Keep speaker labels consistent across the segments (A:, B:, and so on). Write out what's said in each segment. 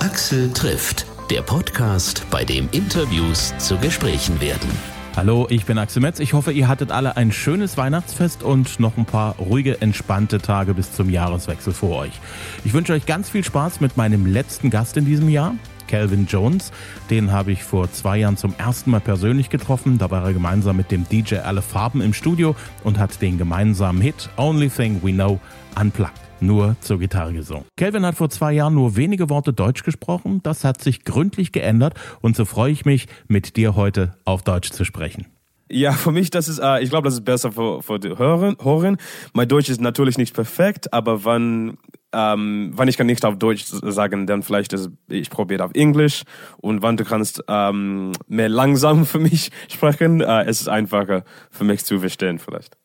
A: Axel trifft, der Podcast, bei dem Interviews zu Gesprächen werden.
B: Hallo, ich bin Axel Metz. Ich hoffe, ihr hattet alle ein schönes Weihnachtsfest und noch ein paar ruhige, entspannte Tage bis zum Jahreswechsel vor euch. Ich wünsche euch ganz viel Spaß mit meinem letzten Gast in diesem Jahr. Calvin Jones. Den habe ich vor zwei Jahren zum ersten Mal persönlich getroffen. Da war er gemeinsam mit dem DJ Alle Farben im Studio und hat den gemeinsamen Hit Only Thing We Know unplugged nur zur Gitarre gesungen. Calvin hat vor zwei Jahren nur wenige Worte Deutsch gesprochen. Das hat sich gründlich geändert und so freue ich mich, mit dir heute auf Deutsch zu sprechen.
C: Ja, für mich, das ist, äh, ich glaube, das ist besser für, für die Hörer, Hörer. Mein Deutsch ist natürlich nicht perfekt, aber wann, ähm, wann ich kann nicht auf Deutsch sagen, dann vielleicht ist, ich probiere auf Englisch und wann du kannst ähm, mehr langsam für mich sprechen, äh, es ist einfacher für mich zu verstehen vielleicht.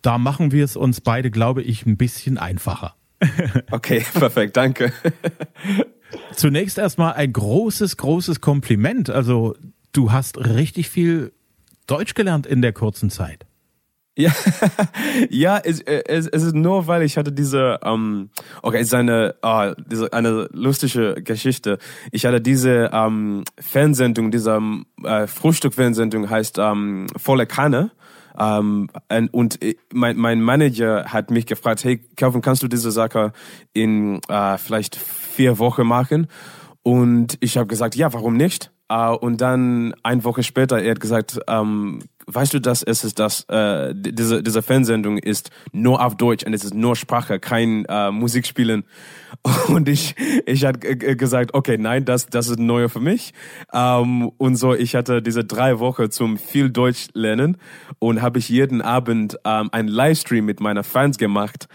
B: Da machen wir es uns beide, glaube ich, ein bisschen einfacher.
C: okay, perfekt, danke.
B: Zunächst erstmal ein großes, großes Kompliment. Also du hast richtig viel Deutsch gelernt in der kurzen Zeit.
C: Ja, ja es, es, es ist nur, weil ich hatte diese, ähm, okay, es ist eine, oh, diese, eine lustige Geschichte. Ich hatte diese ähm, Fernsehsendung, diese äh, Frühstück-Fernsehsendung heißt ähm, Volle Kanne. Ähm, und mein, mein Manager hat mich gefragt, hey Calvin, kannst du diese Sache in uh, vielleicht vier Wochen machen? Und ich habe gesagt, ja, warum nicht? Uh, und dann eine Woche später, er hat gesagt, um, weißt du, dass es ist das, äh, diese, diese Fernsehsendung ist nur auf Deutsch und es ist nur Sprache, kein äh, Musikspielen. Und ich, ich hatte gesagt, okay, nein, das, das ist neu für mich. Ähm, und so, ich hatte diese drei Wochen zum viel Deutsch lernen und habe ich jeden Abend ähm, einen Livestream mit meiner Fans gemacht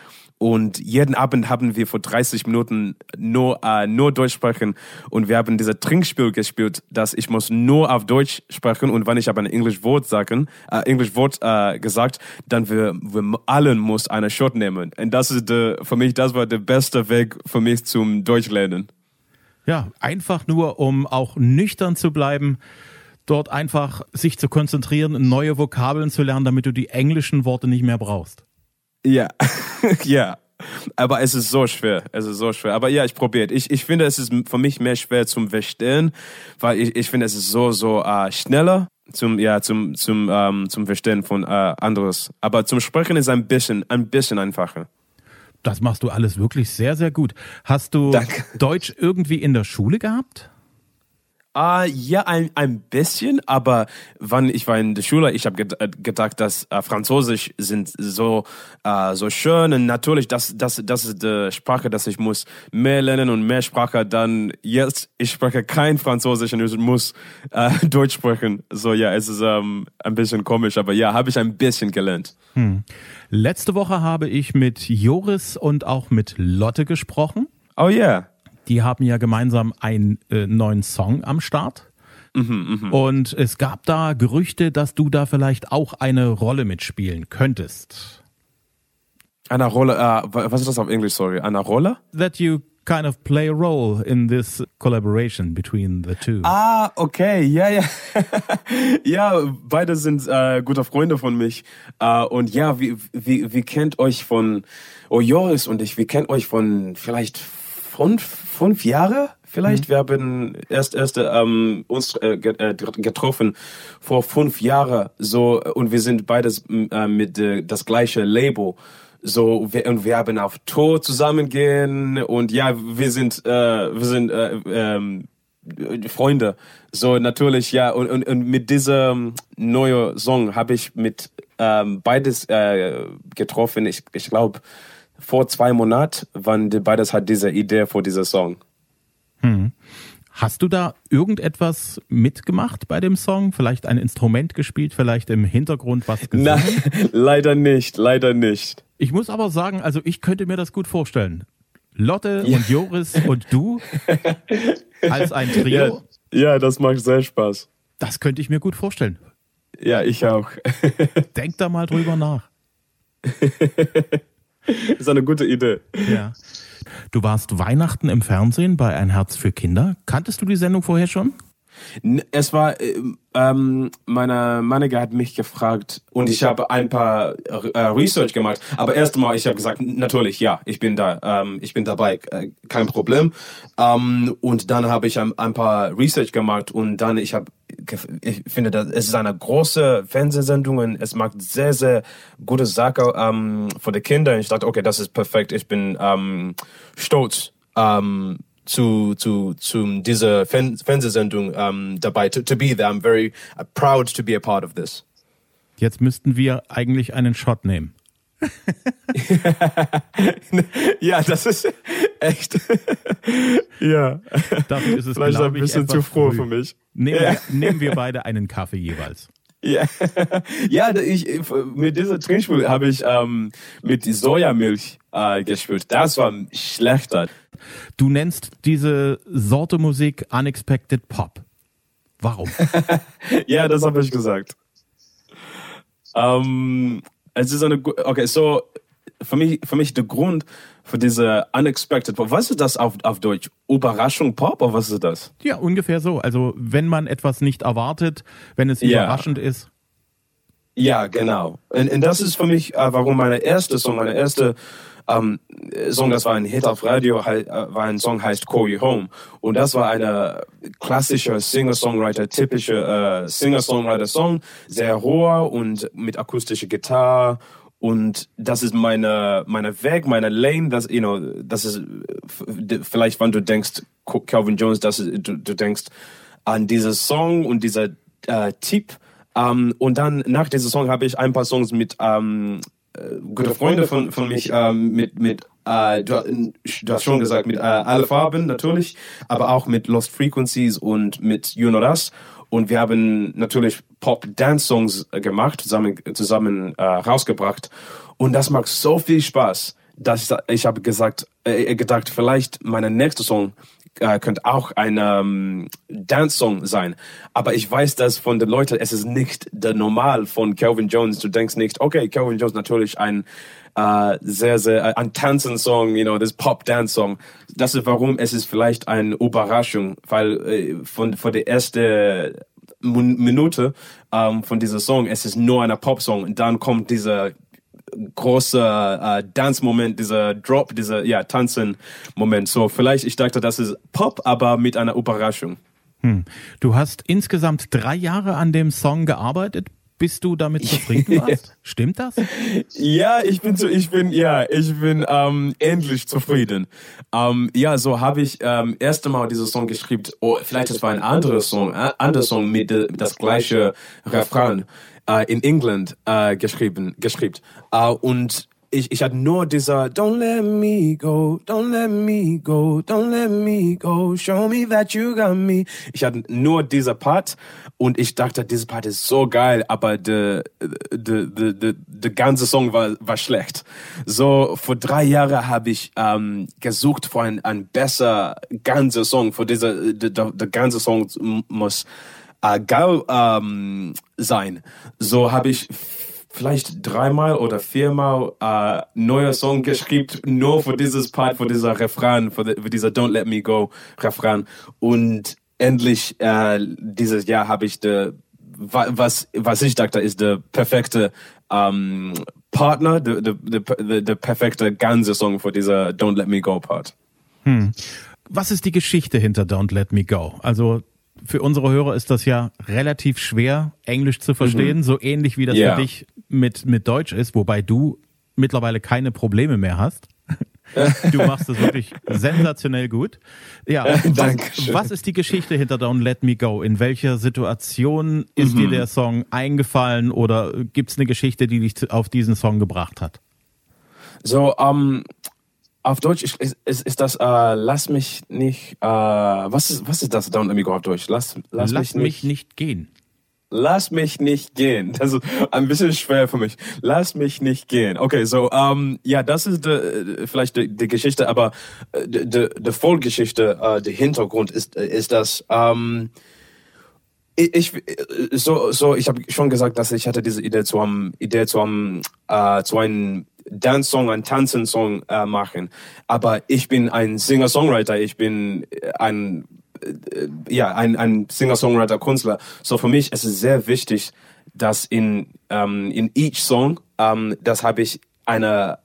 C: und jeden Abend haben wir vor 30 Minuten nur, äh, nur Deutsch sprechen. Und wir haben dieses Trinkspiel gespielt, dass ich muss nur auf Deutsch sprechen. Und wenn ich aber ein Englisch Wort sagen, äh, Englisch Wort äh, gesagt, dann wir, wir allen muss eine Shot nehmen. Und das ist de, für mich, das war der beste Weg für mich zum Deutsch lernen.
B: Ja, einfach nur, um auch nüchtern zu bleiben dort einfach sich zu konzentrieren, neue Vokabeln zu lernen, damit du die englischen Worte nicht mehr brauchst.
C: Ja, ja. Aber es ist so schwer. Es ist so schwer. Aber ja, ich probiere. Ich, ich finde, es ist für mich mehr schwer zum Verstehen, weil ich, ich finde, es ist so, so uh, schneller zum, ja, zum, zum, um, zum Verstehen von uh, anderes. Aber zum Sprechen ist ein bisschen, ein bisschen einfacher.
B: Das machst du alles wirklich sehr, sehr gut. Hast du Danke. Deutsch irgendwie in der Schule gehabt?
C: Uh, ja, ein, ein bisschen, aber wann ich war in der Schule, ich habe äh, gedacht, dass uh, Französisch sind so uh, so schön und natürlich, das das das ist die Sprache, dass ich muss mehr lernen und mehr Sprache. Dann jetzt ich spreche kein Französisch und ich muss uh, Deutsch sprechen. So ja, es ist ähm, ein bisschen komisch, aber ja, habe ich ein bisschen gelernt.
B: Hm. Letzte Woche habe ich mit Joris und auch mit Lotte gesprochen.
C: Oh ja. Yeah.
B: Die haben ja gemeinsam einen äh, neuen Song am Start. Mhm, mh. Und es gab da Gerüchte, dass du da vielleicht auch eine Rolle mitspielen könntest.
C: Eine Rolle, uh, was ist das auf Englisch, sorry? Eine Rolle?
B: That you kind of play a role in this collaboration between the two.
C: Ah, okay, ja, ja. ja, beide sind äh, gute Freunde von mich. Äh, und ja, wie, wie, wie kennt euch von, oh Joris und ich, wir kennt euch von vielleicht fünf, fünf Jahre vielleicht. Mhm. Wir haben erst erst ähm, uns äh, äh getroffen vor fünf Jahren so und wir sind beides äh, mit äh, das gleiche Label. So wir, und wir haben auf Tour zusammengehen und ja, wir sind äh, wir sind äh, ähm, Freunde. So natürlich ja und, und, und mit diesem neuen Song habe ich mit ähm, beides äh, getroffen. Ich ich glaube vor zwei Monaten waren die beides hat diese Idee für diesen Song.
B: Hm. Hast du da irgendetwas mitgemacht bei dem Song? Vielleicht ein Instrument gespielt, vielleicht im Hintergrund was gesungen?
C: Nein, leider nicht, leider nicht.
B: Ich muss aber sagen, also ich könnte mir das gut vorstellen. Lotte ja. und Joris und du als ein Trio.
C: Ja, ja, das macht sehr Spaß.
B: Das könnte ich mir gut vorstellen.
C: Ja, ich auch.
B: Denk da mal drüber nach.
C: ist eine gute Idee.
B: Ja. Du warst Weihnachten im Fernsehen bei Ein Herz für Kinder. Kanntest du die Sendung vorher schon?
C: Es war, ähm, meine Manager hat mich gefragt und ich habe ein paar äh, Research gemacht. Aber erst einmal, ich habe gesagt, natürlich, ja, ich bin da, ähm, ich bin dabei, äh, kein Problem. Ähm, und dann habe ich ein, ein, paar Research gemacht und dann ich habe, ich finde, das, es ist eine große Fernsehsendung und es macht sehr, sehr gute Sache ähm, für die Kinder. Und ich dachte, okay, das ist perfekt. Ich bin ähm, stolz. Ähm, zu, zu, zu dieser Fernsehsendung um, dabei, to, to be there. I'm very proud to be a part of this.
B: Jetzt müssten wir eigentlich einen Shot nehmen.
C: ja, das ist echt. ja.
B: Dafür ist es
C: vielleicht ein bisschen zu froh früh. für mich.
B: Nehmen, ja. wir, nehmen wir beide einen Kaffee jeweils.
C: Ja, ja ich, mit dieser Trinkspül habe ich ähm, mit Sojamilch äh, gespielt. Das war schlechter.
B: Du nennst diese Sorte Musik Unexpected Pop. Warum?
C: ja, das habe ich gesagt. Ähm, es ist eine, okay, so für mich, für mich der Grund für diese Unexpected Pop. Was ist das auf, auf Deutsch? Überraschung Pop oder was ist das?
B: Ja, ungefähr so. Also wenn man etwas nicht erwartet, wenn es ja. überraschend ist.
C: Ja, genau. Und, und das ist für mich, äh, warum meine erste Song, meine erste ähm, Song, das war ein Hit auf Radio, äh, war ein Song heißt Call You Home. Und das war eine klassische Singer-Songwriter, typische äh, Singer-Songwriter-Song, sehr hoher und mit akustischer Gitarre und das ist meine, meine Weg, meine Lane, das, you know, das ist, vielleicht, wenn du denkst, Calvin Jones, das ist, du, du denkst an diesen Song und dieser äh, Tipp. Ähm, und dann nach diesem Song habe ich ein paar Songs mit ähm, äh, gute Freunde von, von mich, ähm, mit, mit äh, du, du, hast schon gesagt, mit äh, alle Farben natürlich, aber auch mit Lost Frequencies und mit You Know Us. Und wir haben natürlich Pop-Dance-Songs gemacht, zusammen, zusammen äh, rausgebracht. Und das macht so viel Spaß, dass ich, ich habe gesagt, äh, gedacht, vielleicht mein nächster Song äh, könnte auch ein ähm, Dance-Song sein. Aber ich weiß, dass von den Leuten, es ist nicht der Normal von Calvin Jones. Du denkst nicht, okay, Calvin Jones natürlich ein äh, sehr, sehr, äh, ein Tanzen-Song, you know, das Pop-Dance-Song. Das ist warum es ist vielleicht eine Überraschung, weil äh, von, von der ersten Minute ähm, von dieser Song, es ist nur ein Pop-Song und dann kommt dieser große äh, Dance-Moment, dieser Drop, dieser ja, Tanzen-Moment. So, vielleicht, ich dachte, das ist Pop, aber mit einer Überraschung.
B: Hm. Du hast insgesamt drei Jahre an dem Song gearbeitet. Bist du damit zufrieden warst? Stimmt das?
C: Ja, ich bin so, ich bin, ja, ich bin ähm, endlich zufrieden. Ähm, ja, so habe ich ähm, erste Mal diesen Song geschrieben. Oh, vielleicht es war ein anderer Song, äh, anderer Song mit äh, das gleiche Refrain äh, in England äh, geschrieben, geschrieben. Äh, und ich, ich hatte nur dieser Don't let me go, don't let me go, don't let me go, show me that you got me. Ich hatte nur dieser Part und ich dachte, dieser Part ist so geil, aber der der der der der ganze Song war war schlecht. So vor drei Jahren habe ich ähm, gesucht für ein ein besser ganzer Song. Für dieser der, der ganze Song muss äh, geil ähm, sein. So habe ich vielleicht dreimal oder viermal äh, neue Song geschrieben, nur für dieses Part, für dieser Refrain, für, die, für dieser Don't Let Me Go Refrain. Und endlich äh, dieses Jahr habe ich de, was was ich dachte ist der perfekte ähm, Partner, der perfekte ganze Song für dieser Don't Let Me Go Part.
B: Hm. Was ist die Geschichte hinter Don't Let Me Go? Also für unsere Hörer ist das ja relativ schwer, Englisch zu verstehen, mhm. so ähnlich wie das yeah. für dich mit, mit Deutsch ist, wobei du mittlerweile keine Probleme mehr hast. Du machst es wirklich sensationell gut. Ja, was, was, ist die Geschichte hinter Don't Let Me Go? In welcher Situation ist mhm. dir der Song eingefallen oder gibt es eine Geschichte, die dich auf diesen Song gebracht hat?
C: So, um, ähm, auf Deutsch ist, ist, ist das äh, Lass mich nicht, äh, was, ist, was ist das Don't Let Me Go auf Deutsch? Lass,
B: lass, lass mich, nicht, mich nicht gehen.
C: Lass mich nicht gehen. Das ist ein bisschen schwer für mich. Lass mich nicht gehen. Okay, so um, ja, das ist de, vielleicht die, die Geschichte, aber äh, die, die, die Vollgeschichte, uh, der Hintergrund ist ist das. Um, ich, so so ich habe schon gesagt, dass ich hatte diese Idee zu einem Idee zu einem uh, zu einem Dance-Song, einen Tanzen-Song uh, machen. Aber ich bin ein Singer-Songwriter. Ich bin ein äh, ja, ein, ein Singer-Songwriter, Künstler. So für mich ist es sehr wichtig, dass in, ähm, in each Song, ähm, das habe ich eine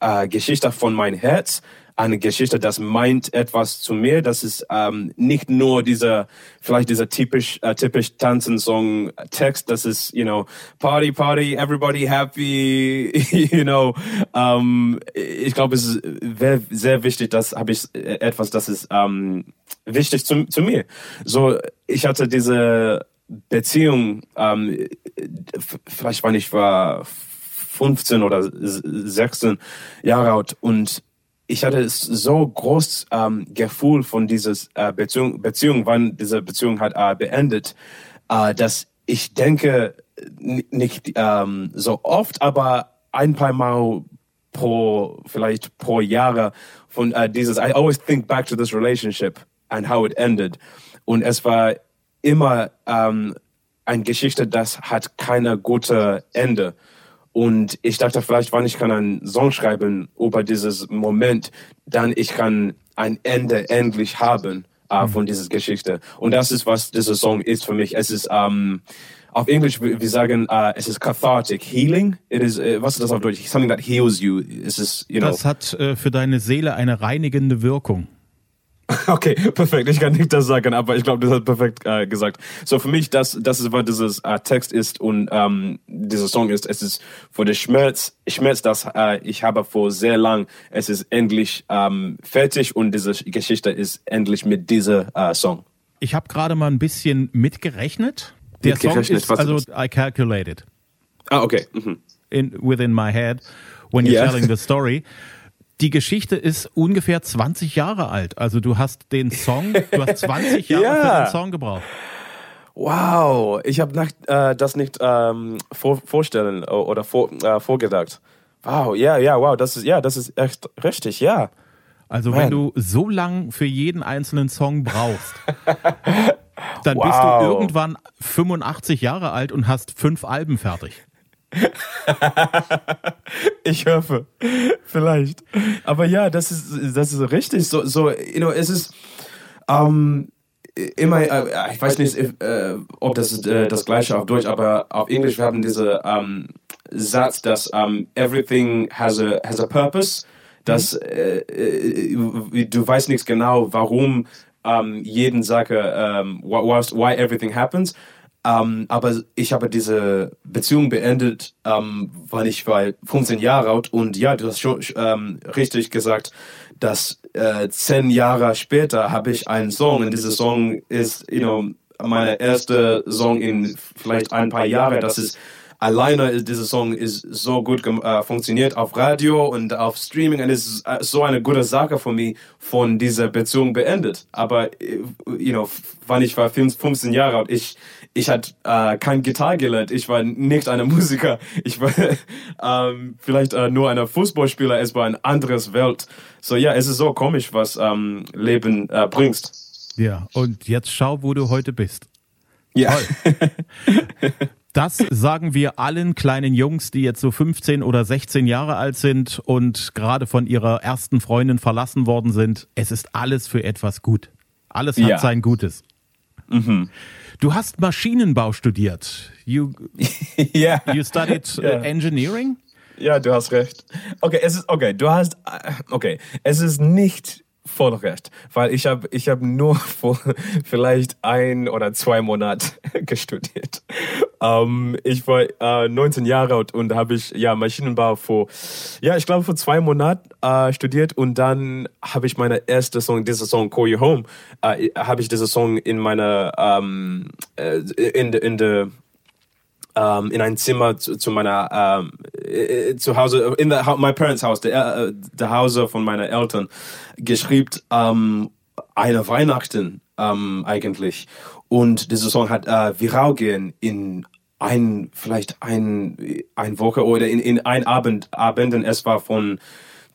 C: äh, Geschichte von mein Herz, eine Geschichte, das meint etwas zu mir. Das ist ähm, nicht nur dieser, vielleicht dieser typisch, äh, typisch Tanzen-Song Text. Das ist, you know, Party, Party, everybody happy, you know. Ähm, ich glaube, es ist sehr, wichtig, das habe ich äh, etwas, das ist ähm, wichtig zu, zu mir. So, ich hatte diese Beziehung, ähm, vielleicht war ich war 15 oder 16 Jahre alt und ich hatte so groß ähm, Gefühl von dieses äh, Beziehung, Beziehung, wann diese Beziehung hat äh, beendet, äh, dass ich denke nicht ähm, so oft, aber ein paar Mal pro vielleicht pro Jahre von äh, dieses. I always think back to this relationship and how it ended, und es war immer ähm, eine Geschichte, das hat keine gute Ende. Und ich dachte vielleicht, wann ich kann einen Song schreiben über dieses Moment, dann ich kann ein Ende endlich haben äh, mhm. von dieser Geschichte. Und das ist, was dieser Song ist für mich. Es ist, ähm, auf Englisch, wir sagen, uh, es ist cathartic, healing. It is, uh, was ist das auf Deutsch? Something that heals you. Es ist, you know.
B: Das hat äh, für deine Seele eine reinigende Wirkung.
C: Okay, perfekt. Ich kann nicht das sagen, aber ich glaube, das hat perfekt äh, gesagt. So für mich, das, das ist, was dieses äh, Text ist und ähm, dieser Song ist. Es ist für den Schmerz, Schmerz, das äh, ich habe vor sehr lang. Es ist endlich ähm, fertig und diese Geschichte ist endlich mit dieser äh, Song.
B: Ich habe gerade mal ein bisschen mitgerechnet. Der mitgerechnet, Song ist also ist I calculated.
C: Ah, okay. Mhm.
B: In, within my head when you're yeah. telling the story. die Geschichte ist ungefähr 20 Jahre alt. Also du hast den Song, du hast 20 Jahre ja. für den Song gebraucht.
C: Wow, ich habe äh, das nicht ähm, vor, vorstellen oder vor, äh, vorgedacht. Wow, ja, ja, wow, das ist ja, das ist echt richtig, ja.
B: Also Man. wenn du so lang für jeden einzelnen Song brauchst, dann wow. bist du irgendwann 85 Jahre alt und hast fünf Alben fertig.
C: ich hoffe. Vielleicht. Aber ja, das ist, das ist richtig. So, so, you know, es ist, ähm, immer, äh, ich weiß nicht, äh, ob das ist, äh, das gleiche auf Deutsch, aber auf Englisch wir haben diese ähm, Satz, dass um, everything has a has a purpose. Dass äh, äh du weißt nicht genau, warum um, jeden Sache, um, why everything happens, ähm, aber ich habe diese Beziehung beendet, ähm, weil ich war 15 Jahre alt und ja, du hast schon ähm, richtig gesagt, dass äh, zehn Jahre später habe ich einen Song und dieser Song ist, you know, meine erste Song in vielleicht ein paar Jahren. Das ist alleine ist dieser Song ist so gut äh, funktioniert auf Radio und auf Streaming und es ist äh, so eine gute Sache für mich von dieser Beziehung beendet. Aber äh, you know, wann ich war 15 Jahre alt, ich ich hatte äh, kein Gitarre gelernt, ich war nicht ein Musiker, ich war ähm, vielleicht äh, nur ein Fußballspieler, es war ein anderes Welt. So ja, es ist so komisch, was ähm, Leben äh, bringst.
B: Ja, und jetzt schau, wo du heute bist.
C: Ja.
B: Das sagen wir allen kleinen Jungs, die jetzt so 15 oder 16 Jahre alt sind und gerade von ihrer ersten Freundin verlassen worden sind. Es ist alles für etwas gut. Alles hat ja. sein Gutes. Mhm. Du hast Maschinenbau studiert. You,
C: yeah.
B: you studied yeah. Uh, engineering?
C: Ja, du hast recht. Okay, es ist okay. Du hast äh, okay. Es ist nicht voll recht, weil ich habe ich hab nur vor vielleicht ein oder zwei Monaten gestudiert. Ähm, ich war äh, 19 Jahre alt und habe ich ja Maschinenbau vor, ja ich glaube vor zwei Monaten äh, studiert und dann habe ich meine erste Song, diese Song Call You Home, äh, habe ich diese Song in meiner ähm, äh, in der in der ähm, in ein Zimmer zu, zu meiner ähm, äh, zu Hause in the, my parents house der äh, der Hause von meiner Eltern geschrieben ähm, eine Weihnachten ähm, eigentlich. Und dieser Song hat äh, viral gehen in ein vielleicht ein ein Woche oder in in ein Abend Abenden. Es war von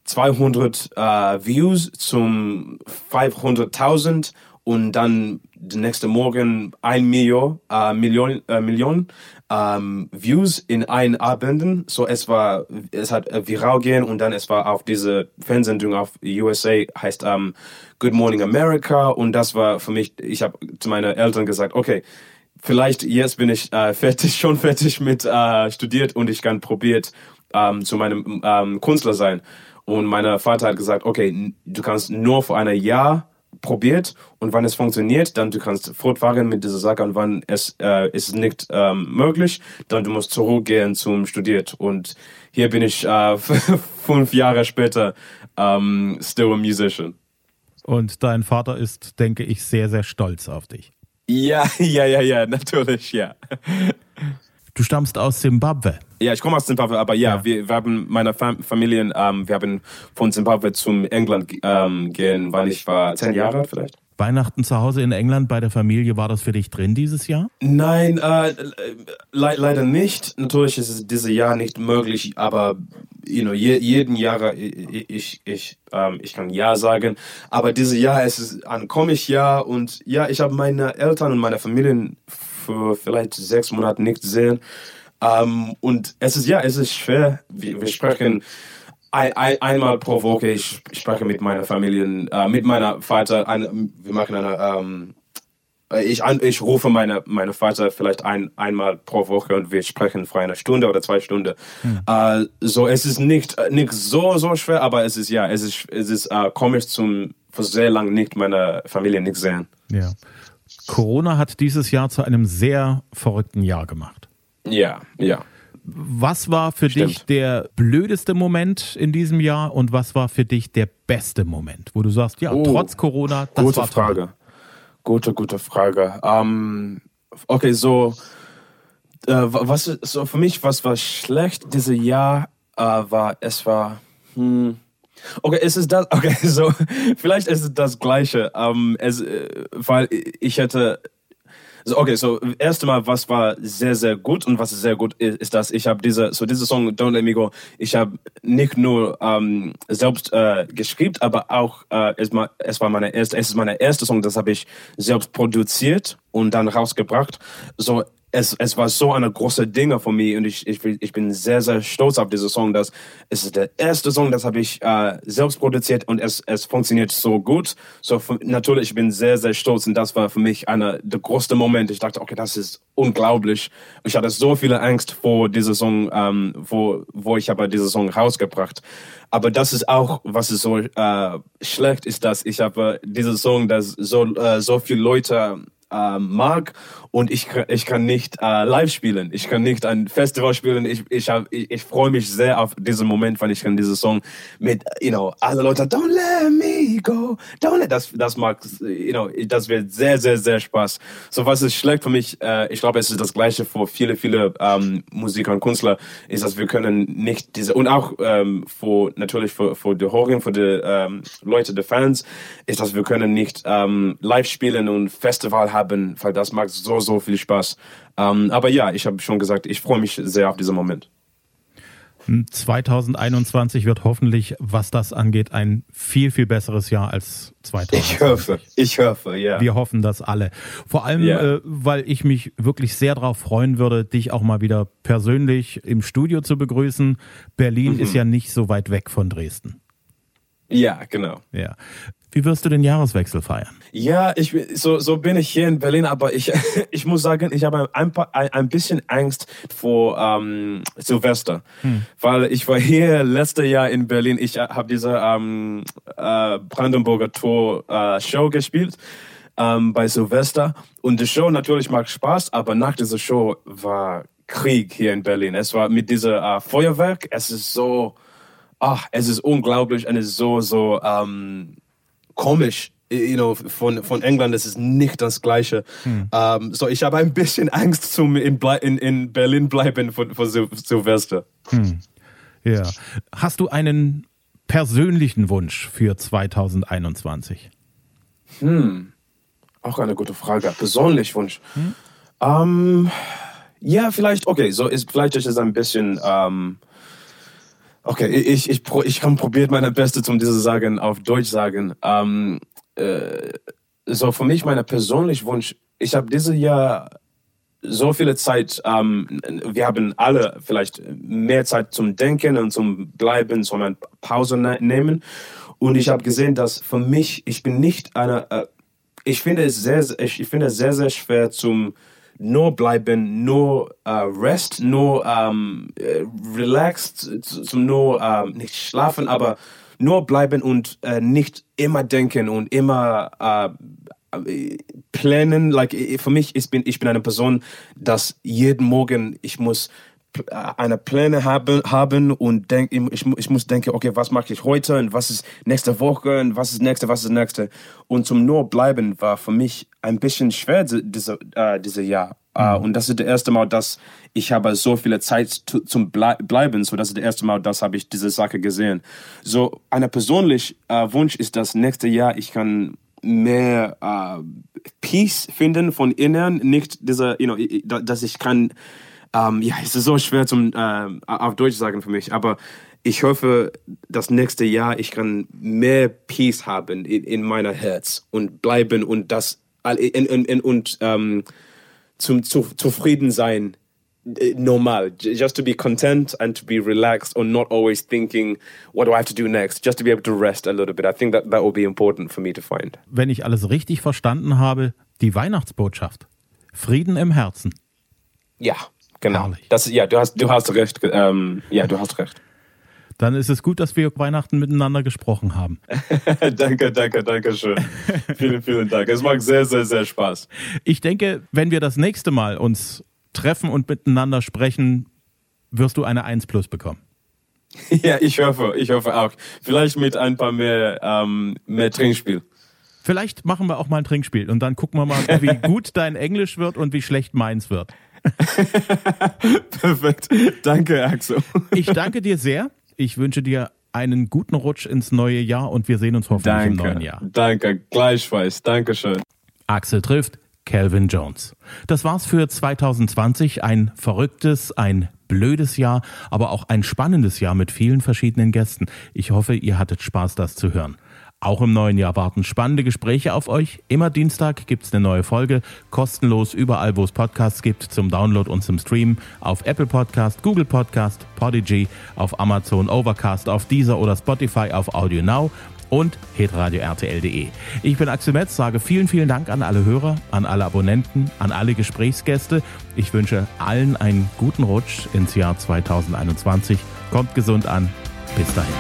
C: 200 äh, Views zum 500.000 und dann der nächste Morgen ein Million, äh, Million, äh, Million ähm, Views in ein Abenden. So es war, es hat äh, viral gehen und dann es war auf diese Fernsehsendung auf USA heißt ähm, Good Morning America und das war für mich. Ich habe zu meinen Eltern gesagt, okay, vielleicht jetzt bin ich äh, fertig, schon fertig mit äh, studiert und ich kann probiert ähm, zu meinem ähm, Künstler sein. Und mein Vater hat gesagt, okay, du kannst nur für ein Jahr probiert und wann es funktioniert, dann du kannst fortfahren mit dieser Sache und wann es äh, ist nicht ähm, möglich, dann du musst zurückgehen zum Studiert und hier bin ich äh, fünf Jahre später ähm, still a musician.
B: Und dein Vater ist, denke ich, sehr, sehr stolz auf dich.
C: Ja, ja, ja, ja, natürlich, ja.
B: Du stammst aus Zimbabwe.
C: Ja, ich komme aus Zimbabwe, aber ja, ja. Wir, wir haben meine Fam Familien, ähm, wir haben von Zimbabwe zum England ähm, gehen, weil ich war zehn Jahre alt vielleicht.
B: Weihnachten zu Hause in England bei der Familie, war das für dich drin dieses Jahr?
C: Nein, äh, le leider nicht. Natürlich ist es dieses Jahr nicht möglich, aber you know, je, jeden Jahr ich, ich, ich, ähm, ich kann Ja sagen. Aber dieses Jahr ist es ein komisches Jahr und ja, ich habe meine Eltern und meine Familien für vielleicht sechs Monate nicht sehen. Ähm, und es ist, ja, es ist schwer. Wir, wir sprechen ein, ein, einmal pro Woche, ich spreche mit meiner Familie, äh, mit meiner Vater, ein, wir machen eine, ähm, ich, ich rufe meine, meine Vater vielleicht ein, einmal pro Woche und wir sprechen für eine Stunde oder zwei Stunden. Hm. Äh, so, es ist nicht, nicht so, so schwer, aber es ist, ja, es ist, es ist äh, komisch zum, für sehr lange nicht meine Familie nicht sehen.
B: Ja. Corona hat dieses Jahr zu einem sehr verrückten Jahr gemacht.
C: Ja, ja.
B: Was war für Stimmt. dich der blödeste Moment in diesem Jahr und was war für dich der beste Moment, wo du sagst, ja, oh, trotz Corona,
C: das gute war Frage. Toll. Gute, gute Frage. Um, okay, so, äh, was so für mich, was war schlecht dieses Jahr, äh, war, es war, hm, Okay, es ist das, okay, so, vielleicht ist es das Gleiche, ähm, es, äh, weil ich hätte, so, okay, so, erst einmal, was war sehr, sehr gut und was sehr gut ist, ist dass ich habe diese, so diese Song Don't Let Me Go, ich habe nicht nur ähm, selbst äh, geschrieben, aber auch, äh, es, es war meine erste, es ist meine erste Song, das habe ich selbst produziert und dann rausgebracht. So, es, es war so eine große Dinge für mich und ich, ich, ich bin sehr, sehr stolz auf diesen Song. Dass es ist der erste Song, das habe ich äh, selbst produziert und es, es funktioniert so gut. So für, natürlich, ich bin sehr, sehr stolz und das war für mich einer der größten Momente. Ich dachte, okay, das ist unglaublich. Ich hatte so viele Angst vor diesem Song, ähm, wo, wo ich aber diesen Song rausgebracht. Aber das ist auch, was ist so äh, schlecht ist, dass ich habe diesen Song, dass so, äh, so viele Leute äh, mag und ich, ich kann nicht äh, live spielen. Ich kann nicht ein Festival spielen. Ich, ich, ich, ich freue mich sehr auf diesen Moment, weil ich kann diesen Song mit, you know, alle Leute, don't let me go, let, das, das mag, you know, das wird sehr, sehr, sehr Spaß. So was ist schlecht für mich, äh, ich glaube, es ist das Gleiche für viele, viele ähm, Musiker und Künstler, ist, dass wir können nicht diese, und auch ähm, für, natürlich für, für die Hörer, für die ähm, Leute, die Fans, ist, dass wir können nicht ähm, live spielen und Festival haben, weil das macht so so, viel Spaß. Ähm, aber ja, ich habe schon gesagt, ich freue mich sehr auf diesen Moment.
B: 2021 wird hoffentlich, was das angeht, ein viel, viel besseres Jahr als 2020.
C: Ich hoffe, ich hoffe, ja.
B: Wir hoffen das alle. Vor allem, yeah. äh, weil ich mich wirklich sehr darauf freuen würde, dich auch mal wieder persönlich im Studio zu begrüßen. Berlin mhm. ist ja nicht so weit weg von Dresden.
C: Ja, genau.
B: Ja. Wie wirst du den Jahreswechsel feiern?
C: Ja, ich, so, so bin ich hier in Berlin, aber ich, ich muss sagen, ich habe ein, ein, ein bisschen Angst vor ähm, Silvester, hm. weil ich war hier letztes Jahr in Berlin. Ich habe diese ähm, äh, Brandenburger Tor äh, Show gespielt ähm, bei Silvester und die Show natürlich macht Spaß, aber nach dieser Show war Krieg hier in Berlin. Es war mit dieser äh, Feuerwerk, es ist so, ach, es ist unglaublich und es ist so, so, ähm, komisch. You know, von, von England ist es nicht das Gleiche. Hm. Um, ähm, so, ich habe ein bisschen Angst zum in, in, in Berlin bleiben von, von Sil Silvester. Hm.
B: Ja. Hast du einen persönlichen Wunsch für 2021?
C: Hm. Auch eine gute Frage. Persönlich Wunsch. Hm? Um, ähm, ja, vielleicht, okay, so ist, vielleicht ist es ein bisschen, um, ähm, Okay, ich, ich, ich kann probieren meine Beste, um diese sagen auf Deutsch sagen. Ähm, äh, so für mich, mein persönlicher Wunsch, ich habe dieses Jahr so viele Zeit, ähm, wir haben alle vielleicht mehr Zeit zum Denken und zum Bleiben, zum Pause ne nehmen. Und ich habe gesehen, dass für mich, ich bin nicht eine, äh, ich finde es sehr, ich, ich finde es sehr, sehr schwer zum nur bleiben, nur äh, rest, nur ähm, äh, relaxed, zum nur äh, nicht schlafen, aber nur bleiben und äh, nicht immer denken und immer äh, planen. Like für mich, ich bin ich bin eine Person, dass jeden Morgen ich muss eine Pläne haben, haben und denk, ich, ich muss denken, okay, was mache ich heute und was ist nächste Woche und was ist nächste, was ist nächste. Und zum nur bleiben war für mich ein bisschen schwer diese, äh, diese Jahr. Äh, mhm. und das ist das erste Mal, dass ich habe so viele Zeit zum Ble Bleiben, so das ist das erste Mal, dass habe ich diese Sache gesehen. So, ein persönlicher äh, Wunsch ist, dass nächste Jahr ich kann mehr äh, Peace finden von innen, nicht dieser, you know, dass ich kann ähm, ja, es ist so schwer zum äh, auf Deutsch sagen für mich, aber ich hoffe, das nächste Jahr ich kann mehr Peace haben in, in meiner Herz und bleiben und das in, in, und ähm, zum zu, zufrieden sein äh, normal. Just to be content and to be relaxed and not always thinking what do I have to do next? Just to be able to rest a little bit. I think that that will be important for me to find.
B: Wenn ich alles richtig verstanden habe die Weihnachtsbotschaft. Frieden im Herzen.
C: Ja Genau. Das, ja, du hast, du hast recht. Ähm, ja, du hast recht.
B: Dann ist es gut, dass wir Weihnachten miteinander gesprochen haben.
C: danke, danke, danke schön. vielen, vielen Dank. Es macht sehr, sehr, sehr Spaß.
B: Ich denke, wenn wir das nächste Mal uns treffen und miteinander sprechen, wirst du eine 1 plus bekommen.
C: Ja, ich hoffe, ich hoffe auch. Vielleicht mit ein paar mehr, ähm, mehr Trinkspiel.
B: Vielleicht machen wir auch mal ein Trinkspiel und dann gucken wir mal, wie gut dein Englisch wird und wie schlecht meins wird.
C: Perfekt. Danke, Axel.
B: Ich danke dir sehr. Ich wünsche dir einen guten Rutsch ins neue Jahr und wir sehen uns hoffentlich danke, im neuen Jahr.
C: Danke, gleichfalls. Dankeschön.
B: Axel trifft Calvin Jones. Das war's für 2020. Ein verrücktes, ein blödes Jahr, aber auch ein spannendes Jahr mit vielen verschiedenen Gästen. Ich hoffe, ihr hattet Spaß, das zu hören. Auch im neuen Jahr warten spannende Gespräche auf euch. Immer Dienstag gibt's eine neue Folge, kostenlos überall, wo es Podcasts gibt, zum Download und zum Stream, auf Apple Podcast, Google Podcast, Podigy, auf Amazon Overcast, auf Deezer oder Spotify, auf Audio Now und hitradio rtl.de. Ich bin Axel Metz, sage vielen, vielen Dank an alle Hörer, an alle Abonnenten, an alle Gesprächsgäste. Ich wünsche allen einen guten Rutsch ins Jahr 2021. Kommt gesund an. Bis dahin.